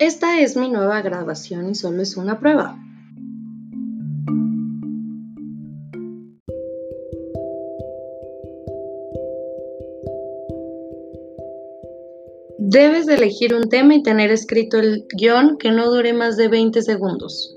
Esta es mi nueva grabación y solo es una prueba. Debes elegir un tema y tener escrito el guion que no dure más de 20 segundos.